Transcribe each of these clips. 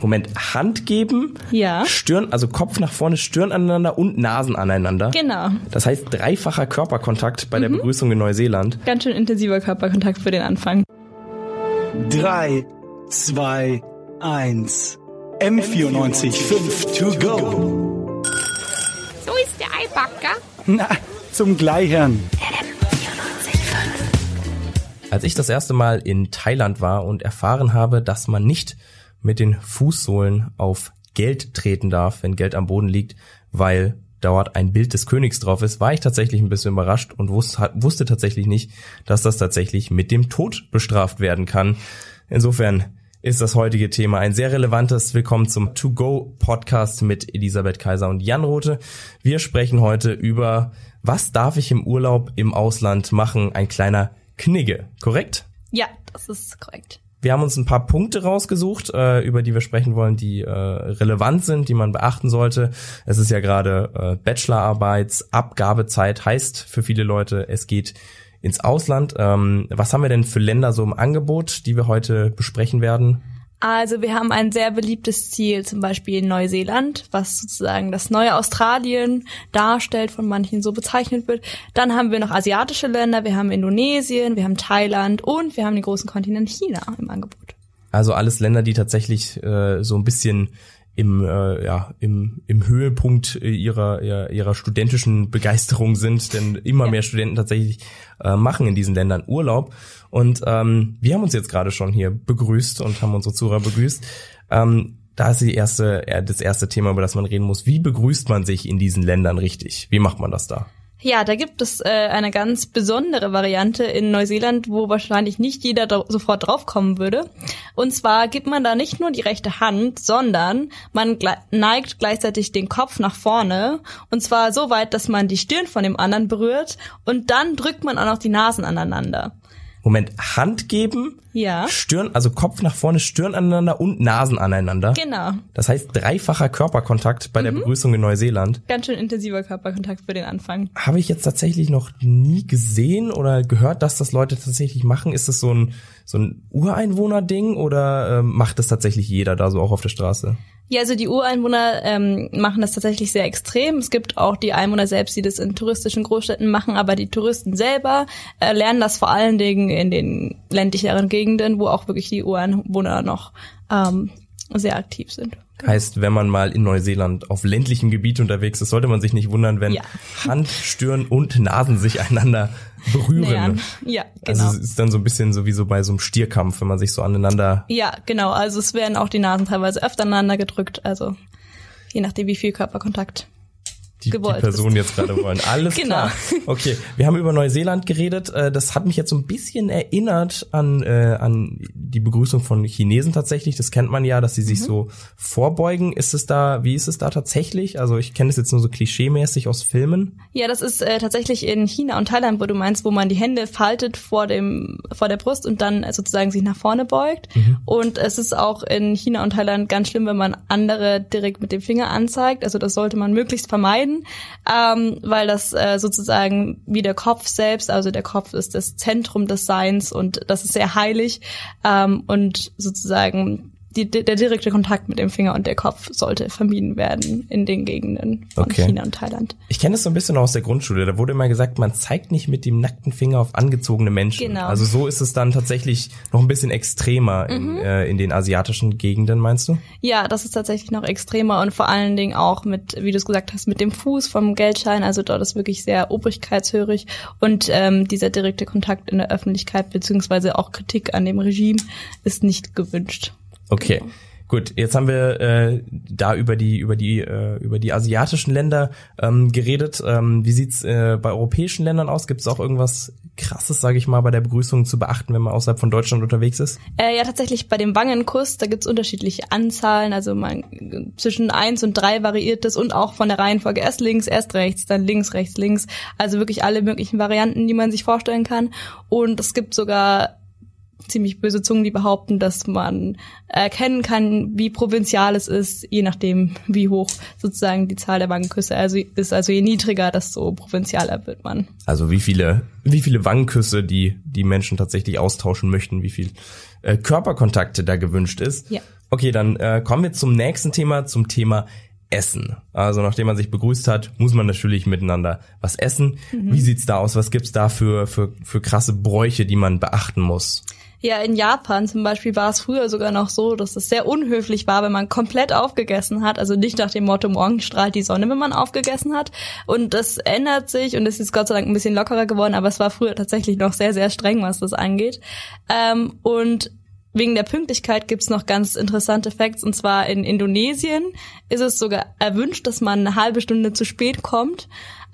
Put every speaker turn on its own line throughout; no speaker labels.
Moment, Hand geben,
Ja.
Stirn, also Kopf nach vorne, Stirn aneinander und Nasen aneinander.
Genau.
Das heißt dreifacher Körperkontakt bei
Mhm.
der Begrüßung in Neuseeland.
Ganz schön intensiver Körperkontakt für den Anfang.
3, 2, 1. M94.5 to go.
So ist der Eibacker.
Na, zum Gleichern.
Als ich das erste Mal in Thailand war und erfahren habe, dass man nicht mit den Fußsohlen auf Geld treten darf, wenn Geld am Boden liegt, weil dort ein Bild des Königs drauf ist, war ich tatsächlich ein bisschen überrascht und wusste, wusste tatsächlich nicht, dass das tatsächlich mit dem Tod bestraft werden kann. Insofern ist das heutige Thema ein sehr relevantes. Willkommen zum To Go Podcast mit Elisabeth Kaiser und Jan Rote. Wir sprechen heute über, was darf ich im Urlaub im Ausland machen? Ein kleiner Knigge, korrekt?
Ja, das ist korrekt.
Wir haben uns ein paar Punkte rausgesucht, äh, über die wir sprechen wollen, die äh, relevant sind, die man beachten sollte. Es ist ja gerade äh, Bachelorarbeitsabgabezeit, heißt für viele Leute, es geht ins Ausland. Ähm, was haben wir denn für Länder so im Angebot, die wir heute besprechen werden?
Also wir haben ein sehr beliebtes Ziel, zum Beispiel Neuseeland, was sozusagen das neue Australien darstellt, von manchen so bezeichnet wird. Dann haben wir noch asiatische Länder, wir haben Indonesien, wir haben Thailand und wir haben den großen Kontinent China im Angebot.
Also alles Länder, die tatsächlich äh, so ein bisschen im, äh, ja, im, im Höhepunkt äh, ihrer, ihrer, ihrer studentischen Begeisterung sind, denn immer
Ja.
mehr Studenten tatsächlich äh, machen in diesen Ländern Urlaub. Und ähm, wir haben uns jetzt gerade schon hier begrüßt und haben unsere Zuhörer begrüßt. Ähm, da ist die erste, äh, das erste Thema, über das man reden muss. Wie begrüßt man sich in diesen Ländern richtig? Wie macht man das da?
Ja, da gibt es äh, eine ganz besondere Variante in Neuseeland, wo wahrscheinlich nicht jeder dra sofort draufkommen würde. Und zwar gibt man da nicht nur die rechte Hand, sondern man gle neigt gleichzeitig den Kopf nach vorne. Und zwar so weit, dass man die Stirn von dem anderen berührt. Und dann drückt man auch noch die Nasen aneinander.
Moment, Hand geben,
Ja,
Stirn, also Kopf nach vorne, Stirn aneinander und Nasen aneinander.
genau.
Das heißt dreifacher Körperkontakt bei der Begrüßung in Neuseeland.
Ganz schön intensiver Körperkontakt für den Anfang.
Habe ich jetzt tatsächlich noch nie gesehen oder gehört, dass das Leute tatsächlich machen. Ist das so ein, so ein Ureinwohner-Ding oder ähm, macht das tatsächlich jeder da so auch auf der Straße?
Ja, also die Ureinwohner ähm, machen das tatsächlich sehr extrem. Es gibt auch die Einwohner selbst, die das in touristischen Großstädten machen, aber die Touristen selber äh, lernen das vor allen Dingen in den ländlicheren Gegenden, wo auch wirklich die Ureinwohner noch ähm, sehr aktiv sind.
Heißt, wenn man mal in Neuseeland auf ländlichem Gebiet unterwegs ist, sollte man sich nicht wundern, wenn
Ja.
Hand, Stirn und Nasen sich einander berühren.
Ja, genau.
Also es ist dann so ein bisschen so wie so bei so einem Stierkampf, wenn man sich so aneinander
ja, genau. Also es werden auch die Nasen teilweise öfter aneinander gedrückt, also je nachdem, wie viel Körperkontakt.
Die, die Person jetzt gerade wollen. Alles
Genau.
klar. Okay, wir haben über Neuseeland geredet. Äh, Das hat mich jetzt so ein bisschen erinnert an, äh, an die Begrüßung von Chinesen tatsächlich. Das kennt man ja, dass sie
Mhm.
sich so vorbeugen. Ist es da, wie ist es da tatsächlich? Also ich kenne es jetzt nur so klischeemäßig aus Filmen.
Ja, das ist äh, tatsächlich in China und Thailand, wo du meinst, wo man die Hände faltet vor dem vor der Brust und dann äh, sozusagen sich nach vorne beugt. Und es ist auch in China und Thailand ganz schlimm, wenn man andere direkt mit dem Finger anzeigt. Also das sollte man möglichst vermeiden, ähm, weil das äh, sozusagen wie der Kopf selbst, also der Kopf ist das Zentrum des Seins und das ist sehr heilig ähm, und sozusagen die, der direkte Kontakt mit dem Finger und der Kopf sollte vermieden werden in den Gegenden von
Okay.
China und Thailand.
Ich kenne das so ein bisschen aus der Grundschule. Da wurde immer gesagt, man zeigt nicht mit dem nackten Finger auf angezogene Menschen.
Genau.
Also so ist es dann tatsächlich noch ein bisschen extremer in,
Mhm.
äh, in den asiatischen Gegenden, meinst du?
Ja, das ist tatsächlich noch extremer und vor allen Dingen auch mit, wie du es gesagt hast, mit dem Fuß vom Geldschein. Also dort ist wirklich sehr obrigkeitshörig und ähm, dieser direkte Kontakt in der Öffentlichkeit beziehungsweise auch Kritik an dem Regime ist nicht gewünscht.
Okay. Gut, jetzt haben wir äh, da über die über die äh, über die asiatischen Länder ähm, geredet. Ähm, wie sieht's äh, bei europäischen Ländern aus? Gibt es auch irgendwas Krasses, sage ich mal, bei der Begrüßung zu beachten, wenn man außerhalb von Deutschland unterwegs ist?
Äh, ja, tatsächlich bei dem Wangenkuss, da gibt's unterschiedliche Anzahlen, also man zwischen eins und drei variiert es und auch von der Reihenfolge erst links, erst rechts, dann links, rechts, links. Also wirklich alle möglichen Varianten, die man sich vorstellen kann. Und es gibt sogar ziemlich böse Zungen, die behaupten, dass man erkennen kann, wie provinzial es ist, je nachdem, wie hoch sozusagen die Zahl der Wangenküsse also ist. Also je niedriger, desto provinzialer wird man.
Also wie viele, wie viele Wangenküsse die, die Menschen tatsächlich austauschen möchten, wie viel äh, Körperkontakte da gewünscht ist.
Ja.
Okay, dann äh, kommen wir zum nächsten Thema, zum Thema Essen. Also nachdem man sich begrüßt hat, muss man natürlich miteinander was essen.
Mhm.
Wie sieht's da aus? Was gibt's da für, für, für krasse Bräuche, die man beachten muss?
Ja, in Japan zum Beispiel war es früher sogar noch so, dass es sehr unhöflich war, wenn man komplett aufgegessen hat. Also nicht nach dem Motto, morgen strahlt die Sonne, wenn man aufgegessen hat. Und das ändert sich und es ist Gott sei Dank ein bisschen lockerer geworden, aber es war früher tatsächlich noch sehr, sehr streng, was das angeht. Ähm, und Wegen der Pünktlichkeit gibt's noch ganz interessante Facts. Und zwar in Indonesien ist es sogar erwünscht, dass man eine halbe Stunde zu spät kommt.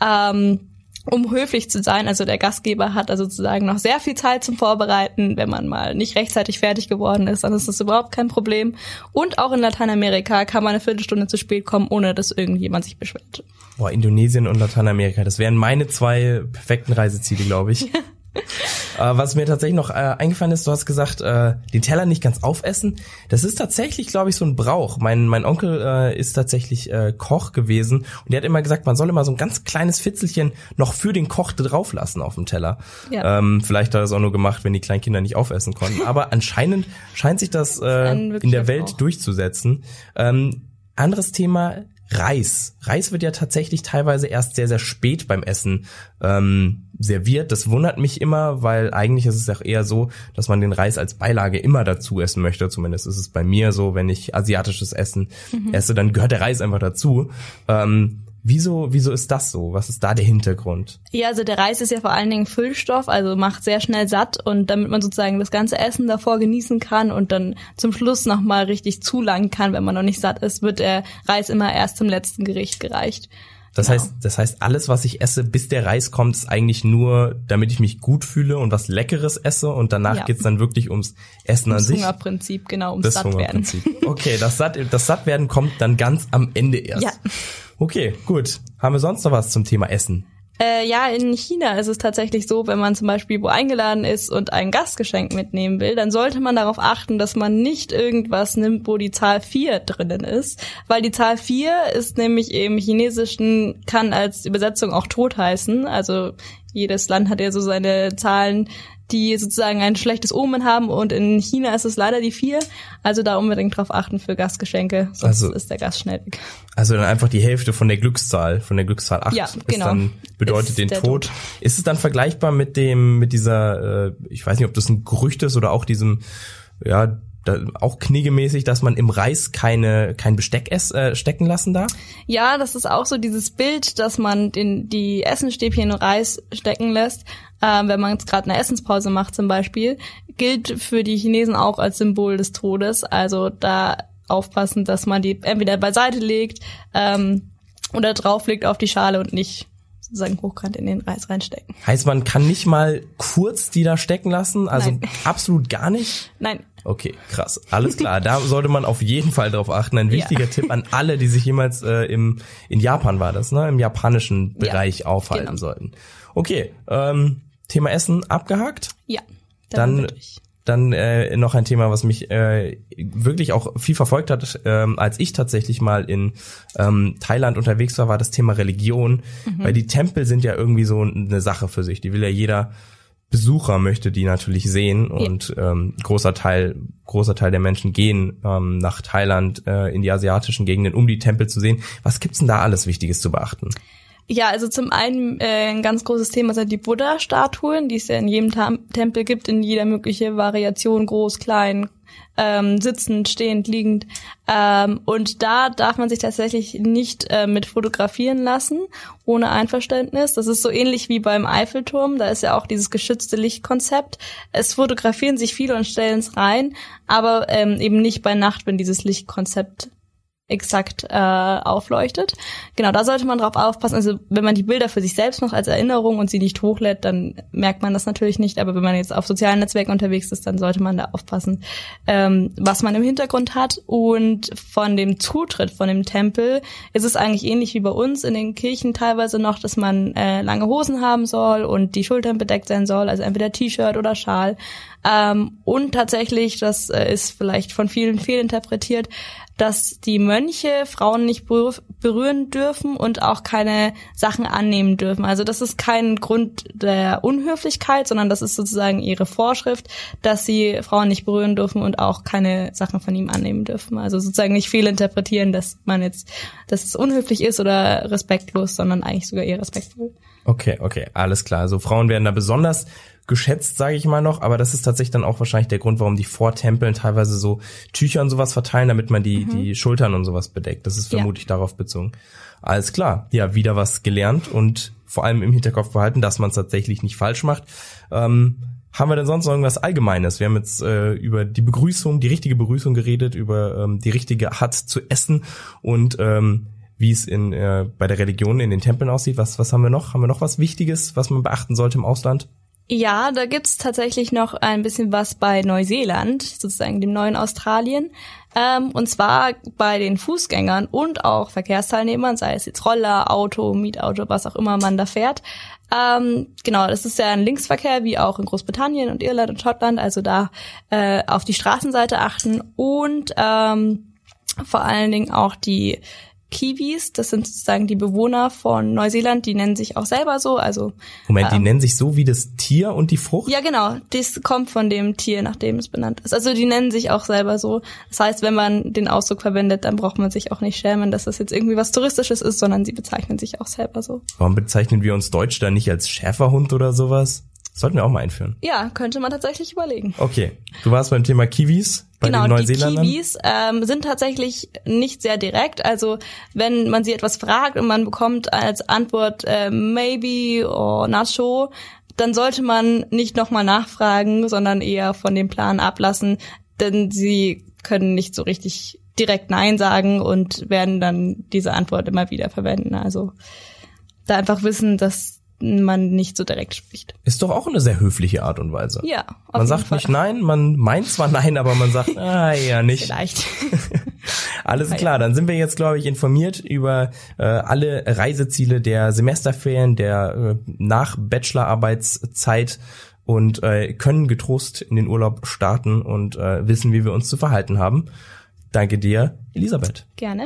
Ähm, um höflich zu sein. Also der Gastgeber hat also sozusagen noch sehr viel Zeit zum Vorbereiten. Wenn man mal nicht rechtzeitig fertig geworden ist, dann ist das überhaupt kein Problem. Und auch in Lateinamerika kann man eine Viertelstunde zu spät kommen, ohne dass irgendjemand sich beschwert.
Boah, Indonesien und Lateinamerika, das wären meine zwei perfekten Reiseziele, glaube ich. Äh, was mir tatsächlich noch äh, eingefallen ist, du hast gesagt, äh, den Teller nicht ganz aufessen. Das ist tatsächlich, glaube ich, so ein Brauch. Mein, mein Onkel äh, ist tatsächlich äh, Koch gewesen und der hat immer gesagt, man soll immer so ein ganz kleines Fitzelchen noch für den Koch drauflassen auf dem Teller.
Ja.
Ähm, vielleicht hat er es auch nur gemacht, wenn die Kleinkinder nicht aufessen konnten. Aber anscheinend scheint sich das äh, in der Welt
Brauch.
durchzusetzen. Ähm, anderes Thema, Reis. Reis wird ja tatsächlich teilweise erst sehr, sehr spät beim Essen ähm, serviert. Das wundert mich immer, weil eigentlich ist es auch eher so, dass man den Reis als Beilage immer dazu essen möchte. Zumindest ist es bei mir so, wenn ich asiatisches Essen esse, dann gehört der Reis einfach dazu. Ähm, wieso, wieso ist das so? Was ist da der Hintergrund?
Ja, also der Reis ist ja vor allen Dingen Füllstoff, also macht sehr schnell satt und damit man sozusagen das ganze Essen davor genießen kann und dann zum Schluss nochmal richtig zulangen kann, wenn man noch nicht satt ist, wird der Reis immer erst zum letzten Gericht gereicht.
Das
Genau.
heißt, das heißt, alles, was ich esse, bis der Reis kommt, ist eigentlich nur, damit ich mich gut fühle und was Leckeres esse und danach
Ja.
geht's dann wirklich ums Essen an
Das
sich.
Hungerprinzip, genau, ums
Das
satt werden.
Hungerprinzip. Okay, das Satt, das Sattwerden kommt dann ganz am Ende erst.
Ja.
Okay, gut. Haben wir sonst noch was zum Thema Essen?
Äh, ja, in China ist es tatsächlich so, wenn man zum Beispiel wo eingeladen ist und ein Gastgeschenk mitnehmen will, dann sollte man darauf achten, dass man nicht irgendwas nimmt, wo die Zahl 4 drinnen ist, weil die Zahl 4 ist nämlich im Chinesischen, kann als Übersetzung auch tot heißen, also jedes Land hat ja so seine Zahlen, die sozusagen ein schlechtes Omen haben und in China ist es leider die 4, also da unbedingt drauf achten für Gastgeschenke, sonst
Also-
ist der Gast schnell weg.
Also dann einfach die Hälfte von der Glückszahl, von der Glückszahl 8
Ja, genau.
dann bedeutet
Ist
den Tod.
Tod.
Ist es dann vergleichbar mit dem mit dieser äh, ich weiß nicht, ob das ein Gerücht ist oder auch diesem ja, da, auch kniegemäßig, dass man im Reis keine kein Besteck ess, äh, stecken lassen darf?
Ja, das ist auch so dieses Bild, dass man den, die Essenstäbchen in Reis stecken lässt, ähm, wenn man jetzt gerade eine Essenspause macht zum Beispiel, gilt für die Chinesen auch als Symbol des Todes. Also da aufpassen, dass man die entweder beiseite legt ähm, oder drauflegt auf die Schale und nicht sozusagen hochkant in den Reis reinstecken.
Heißt, man kann nicht mal kurz die da stecken lassen? Also
Nein.
absolut gar nicht?
Nein,
Okay, krass. Alles klar. Da sollte man auf jeden Fall drauf achten. Ein wichtiger
Ja.
Tipp an alle, die sich jemals äh, im in Japan war das, ne, im japanischen Bereich aufhalten
genau.
sollten. Okay, ähm, Thema Essen abgehakt.
ja.
Dann-. Dann äh, noch ein Thema, was mich äh, wirklich auch viel verfolgt hat, ähm, als ich tatsächlich mal in ähm, Thailand unterwegs war, war das Thema Religion. Weil die Tempel sind ja irgendwie so eine Sache für sich. Die will ja jeder Besucher möchte die natürlich sehen und ähm, großer Teil großer Teil der Menschen gehen ähm, nach Thailand äh, in die asiatischen Gegenden, um die Tempel zu sehen. Was gibt's denn da alles Wichtiges zu beachten?
Ja, also zum einen äh, ein ganz großes Thema sind die Buddha-Statuen, die es ja in jedem Tam Tempel gibt, in jeder mögliche Variation, groß, klein, ähm, sitzend, stehend, liegend. Ähm, und da darf man sich tatsächlich nicht äh, mit fotografieren lassen, ohne Einverständnis. Das ist so ähnlich wie beim Eiffelturm, da ist ja auch dieses geschützte Lichtkonzept. Es fotografieren sich viele und stellen es rein, aber ähm, eben nicht bei Nacht, wenn dieses Lichtkonzept exakt äh, aufleuchtet. Genau, da sollte man drauf aufpassen. Also wenn man die Bilder für sich selbst noch als Erinnerung und sie nicht hochlädt, dann merkt man das natürlich nicht. Aber wenn man jetzt auf sozialen Netzwerken unterwegs ist, dann sollte man da aufpassen, ähm, was man im Hintergrund hat. Und von dem Zutritt von dem Tempel ist es eigentlich ähnlich wie bei uns in den Kirchen teilweise noch, dass man äh, lange Hosen haben soll und die Schultern bedeckt sein soll, also entweder T-Shirt oder Schal. Ähm, und tatsächlich, das äh, ist vielleicht von vielen fehlinterpretiert, dass die Mönche Frauen nicht berühren dürfen und auch keine Sachen annehmen dürfen. Also das ist kein Grund der Unhöflichkeit, sondern das ist sozusagen ihre Vorschrift, dass sie Frauen nicht berühren dürfen und auch keine Sachen von ihm annehmen dürfen. Also sozusagen nicht fehlinterpretieren, dass man jetzt, dass es unhöflich ist oder respektlos, sondern eigentlich sogar eher respektvoll.
Okay, okay, alles klar. Also Frauen werden da besonders geschätzt, sage ich mal noch, aber das ist tatsächlich dann auch wahrscheinlich der Grund, warum die Vortempeln teilweise so Tücher und sowas verteilen, damit man die, mhm. die Schultern und sowas bedeckt. Das ist vermutlich ja. darauf bezogen. Alles klar. Ja, wieder was gelernt und vor allem im Hinterkopf behalten, dass man es tatsächlich nicht falsch macht. Ähm, haben wir denn sonst noch irgendwas Allgemeines? Wir haben jetzt äh, über die Begrüßung, die richtige Begrüßung geredet, über ähm, die richtige Art zu essen und ähm, wie es in äh, bei der Religion in den Tempeln aussieht. Was was haben wir noch? Haben wir noch was Wichtiges, was man beachten sollte im Ausland?
Ja, da gibt's tatsächlich noch ein bisschen was bei Neuseeland, sozusagen dem neuen Australien. Ähm, und zwar bei den Fußgängern und auch Verkehrsteilnehmern, sei es jetzt Roller, Auto, Mietauto, was auch immer man da fährt. Ähm, genau, das ist ja ein Linksverkehr, wie auch in Großbritannien und Irland und Schottland. Also da äh, auf die Straßenseite achten und ähm, vor allen Dingen auch die Kiwis, das sind sozusagen die Bewohner von Neuseeland, die nennen sich auch selber so, also
Moment, die ähm, nennen sich so wie das Tier und die Frucht?
Ja, genau, das kommt von dem Tier, nach dem es benannt ist. Also die nennen sich auch selber so. Das heißt, wenn man den Ausdruck verwendet, dann braucht man sich auch nicht schämen, dass das jetzt irgendwie was touristisches ist, sondern sie bezeichnen sich auch selber so.
Warum bezeichnen wir uns Deutsch da nicht als Schäferhund oder sowas? Sollten wir auch mal einführen.
Ja, könnte man tatsächlich überlegen.
Okay, du warst beim Thema Kiwis bei genau, den Neuseeländern.
Die Kiwis ähm, sind tatsächlich nicht sehr direkt. Also wenn man sie etwas fragt und man bekommt als Antwort äh, maybe or not sure, dann sollte man nicht nochmal nachfragen, sondern eher von dem Plan ablassen, denn sie können nicht so richtig direkt Nein sagen und werden dann diese Antwort immer wieder verwenden. Also da einfach wissen, dass man nicht so direkt spricht.
Ist doch auch eine sehr höfliche Art und Weise.
Ja.
Man sagt Fall. nicht nein, man meint zwar nein, aber man sagt, ah ja, nicht.
Vielleicht.
Alles klar, dann sind wir jetzt, glaube ich, informiert über äh, alle Reiseziele der Semesterferien, der äh, Nach-Bachelorarbeitszeit und äh, können getrost in den Urlaub starten und äh, wissen, wie wir uns zu verhalten haben. Danke dir, Elisabeth.
Gerne.